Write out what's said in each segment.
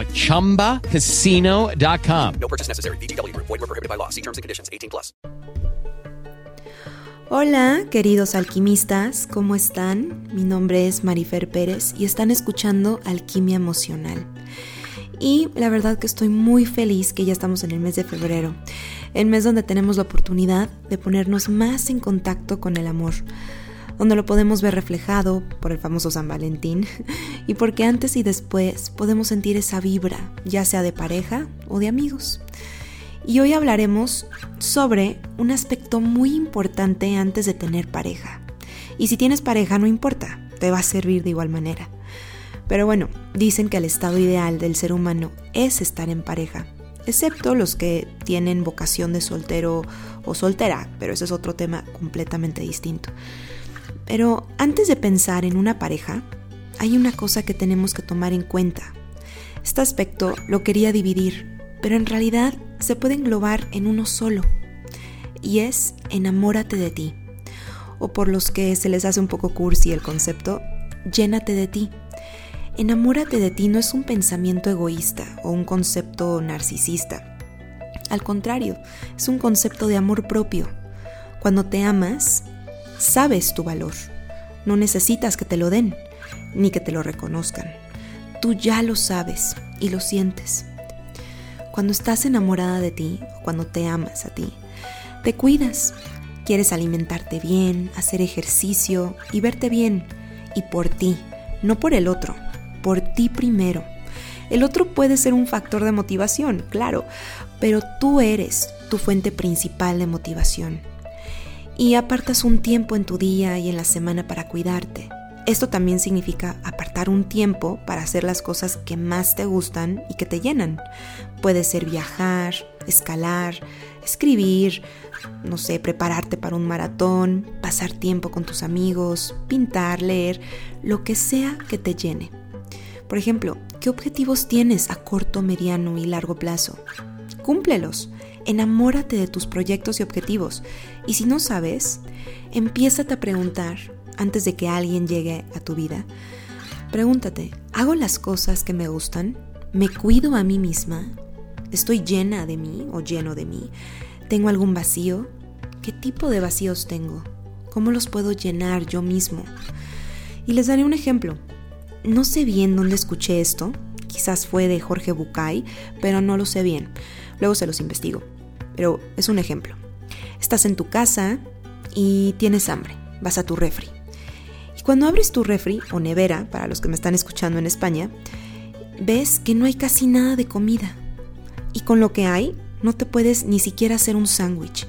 at ChumbaCasino.com. No purchase necessary. VGW Group. Void were prohibited by law. See terms and conditions. 18 plus. Hola, queridos alquimistas, ¿cómo están? Mi nombre es Marifer Pérez y están escuchando Alquimia Emocional. Y la verdad que estoy muy feliz que ya estamos en el mes de febrero, el mes donde tenemos la oportunidad de ponernos más en contacto con el amor donde lo podemos ver reflejado por el famoso San Valentín y porque antes y después podemos sentir esa vibra, ya sea de pareja o de amigos. Y hoy hablaremos sobre un aspecto muy importante antes de tener pareja. Y si tienes pareja no importa, te va a servir de igual manera. Pero bueno, dicen que el estado ideal del ser humano es estar en pareja, excepto los que tienen vocación de soltero o soltera, pero ese es otro tema completamente distinto. Pero antes de pensar en una pareja, hay una cosa que tenemos que tomar en cuenta. Este aspecto lo quería dividir, pero en realidad se puede englobar en uno solo, y es enamórate de ti. O por los que se les hace un poco cursi el concepto, llénate de ti. Enamórate de ti no es un pensamiento egoísta o un concepto narcisista. Al contrario, es un concepto de amor propio. Cuando te amas, sabes tu valor. No necesitas que te lo den, ni que te lo reconozcan. Tú ya lo sabes y lo sientes. Cuando estás enamorada de ti, cuando te amas a ti, te cuidas. Quieres alimentarte bien, hacer ejercicio y verte bien. Y por ti, no por el otro, por ti primero. El otro puede ser un factor de motivación, claro, pero tú eres tu fuente principal de motivación y apartas un tiempo en tu día y en la semana para cuidarte. Esto también significa apartar un tiempo para hacer las cosas que más te gustan y que te llenan. Puede ser viajar, escalar, escribir, no sé, prepararte para un maratón, pasar tiempo con tus amigos, pintar, leer, lo que sea que te llene. Por ejemplo, ¿qué objetivos tienes a corto, mediano y largo plazo? Cúmplelos enamórate de tus proyectos y objetivos. Y si no sabes, empiézate a preguntar antes de que alguien llegue a tu vida. Pregúntate, ¿hago las cosas que me gustan? ¿Me cuido a mí misma? ¿Estoy llena de mí o lleno de mí? ¿Tengo algún vacío? ¿Qué tipo de vacíos tengo? ¿Cómo los puedo llenar yo mismo? Y les daré un ejemplo. No sé bien dónde escuché esto, quizás fue de Jorge Bucay, pero no lo sé bien. Luego se los investigo pero es un ejemplo. Estás en tu casa y tienes hambre, vas a tu refri. Y cuando abres tu refri o nevera, para los que me están escuchando en España, ves que no hay casi nada de comida. Y con lo que hay, no te puedes ni siquiera hacer un sándwich.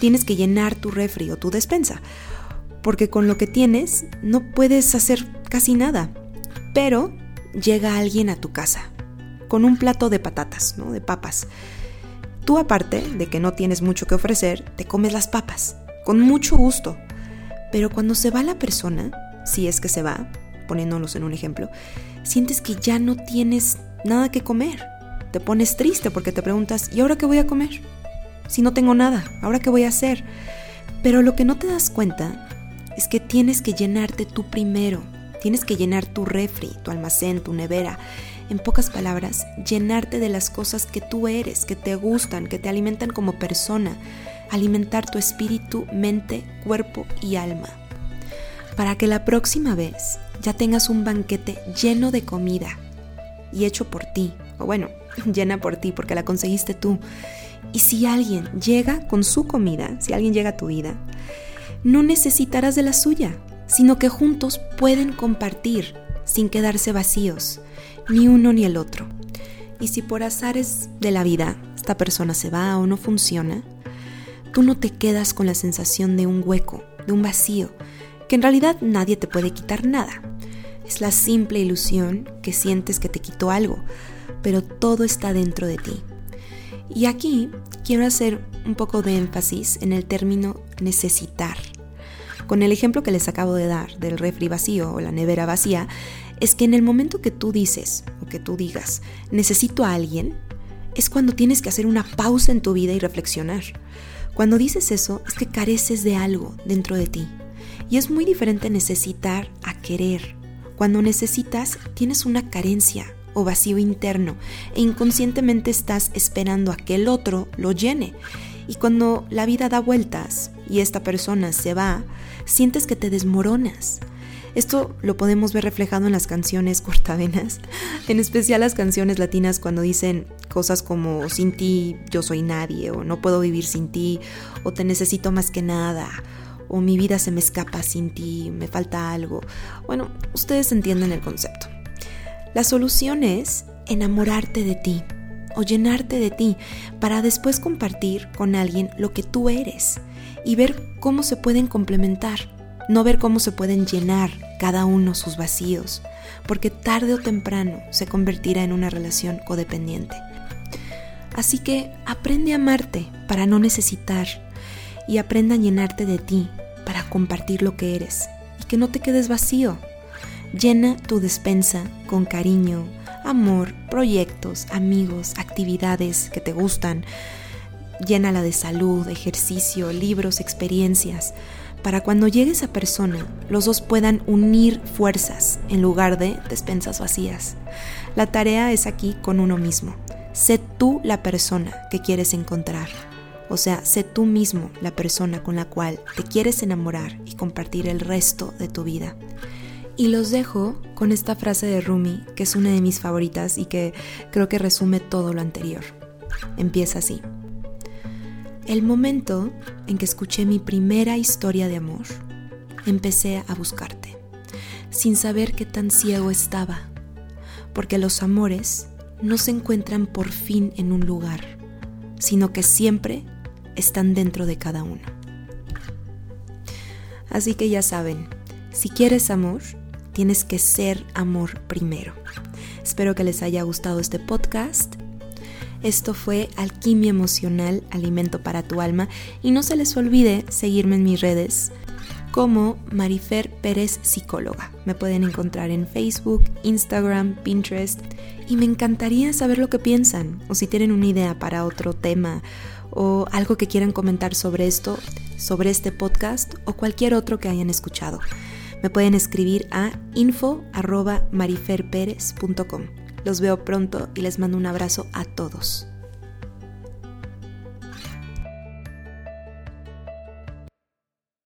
Tienes que llenar tu refri o tu despensa, porque con lo que tienes no puedes hacer casi nada. Pero llega alguien a tu casa con un plato de patatas, ¿no? de papas Tú aparte de que no tienes mucho que ofrecer, te comes las papas, con mucho gusto. Pero cuando se va la persona, si es que se va, poniéndonos en un ejemplo, sientes que ya no tienes nada que comer. Te pones triste porque te preguntas, ¿y ahora qué voy a comer? Si no tengo nada, ¿ahora qué voy a hacer? Pero lo que no te das cuenta es que tienes que llenarte tú primero. Tienes que llenar tu refri, tu almacén, tu nevera. En pocas palabras, llenarte de las cosas que tú eres, que te gustan, que te alimentan como persona, alimentar tu espíritu, mente, cuerpo y alma. Para que la próxima vez ya tengas un banquete lleno de comida y hecho por ti, o bueno, llena por ti porque la conseguiste tú, Y si alguien llega con su comida, si alguien llega a tu vida, no necesitarás de la suya, sino que juntos pueden compartir sin quedarse vacíos, ni uno ni el otro. Y si por azares de la vida esta persona se va o no funciona, tú no te quedas con la sensación de un hueco, de un vacío, que en realidad nadie te puede quitar nada. Es la simple ilusión que sientes que te quitó algo, pero todo está dentro de ti. Y aquí quiero hacer un poco de énfasis en el término necesitar. Con el ejemplo que les acabo de dar del refri vacío o la nevera vacía, es que en el momento que tú dices o que tú digas necesito a alguien, es cuando tienes que hacer una pausa en tu vida y reflexionar. Cuando dices eso es que careces de algo dentro de ti. Y es muy diferente necesitar a querer. Cuando necesitas, tienes una carencia o vacío interno e inconscientemente estás esperando a que el otro lo llene. Y cuando la vida da vueltas y esta persona se va, sientes que te desmoronas. Esto lo podemos ver reflejado en las canciones cortavenas, en especial las canciones latinas cuando dicen cosas como sin ti yo soy nadie o no puedo vivir sin ti o te necesito más que nada o mi vida se me escapa sin ti, me falta algo. Bueno, ustedes entienden el concepto. La solución es enamorarte de ti o llenarte de ti para después compartir con alguien lo que tú eres y ver cómo se pueden complementar no ver cómo se pueden llenar cada uno sus vacíos, porque tarde o temprano se convertirá en una relación codependiente. Así que aprende a amarte para no necesitar y aprenda a llenarte de ti para compartir lo que eres y que no te quedes vacío. Llena tu despensa con cariño, amor, proyectos, amigos, actividades que te gustan. Llénala de salud, ejercicio, libros, experiencias para cuando llegue esa persona, los dos puedan unir fuerzas en lugar de despensas vacías. La tarea es aquí con uno mismo. Sé tú la persona que quieres encontrar. O sea, sé tú mismo la persona con la cual te quieres enamorar y compartir el resto de tu vida. Y los dejo con esta frase de Rumi, que es una de mis favoritas y que creo que resume todo lo anterior. Empieza así. El momento en que escuché mi primera historia de amor, empecé a buscarte, sin saber qué tan ciego estaba, porque los amores no se encuentran por fin en un lugar, sino que siempre están dentro de cada uno. Así que ya saben, si quieres amor, tienes que ser amor primero. Espero que les haya gustado este podcast esto fue Alquimia Emocional, Alimento para tu Alma. Y no se les olvide seguirme en mis redes como Marifer Pérez Psicóloga. Me pueden encontrar en Facebook, Instagram, Pinterest. Y me encantaría saber lo que piensan o si tienen una idea para otro tema o algo que quieran comentar sobre esto, sobre este podcast o cualquier otro que hayan escuchado. Me pueden escribir a info.mariferperez.com. Los veo pronto y les mando un abrazo a todos.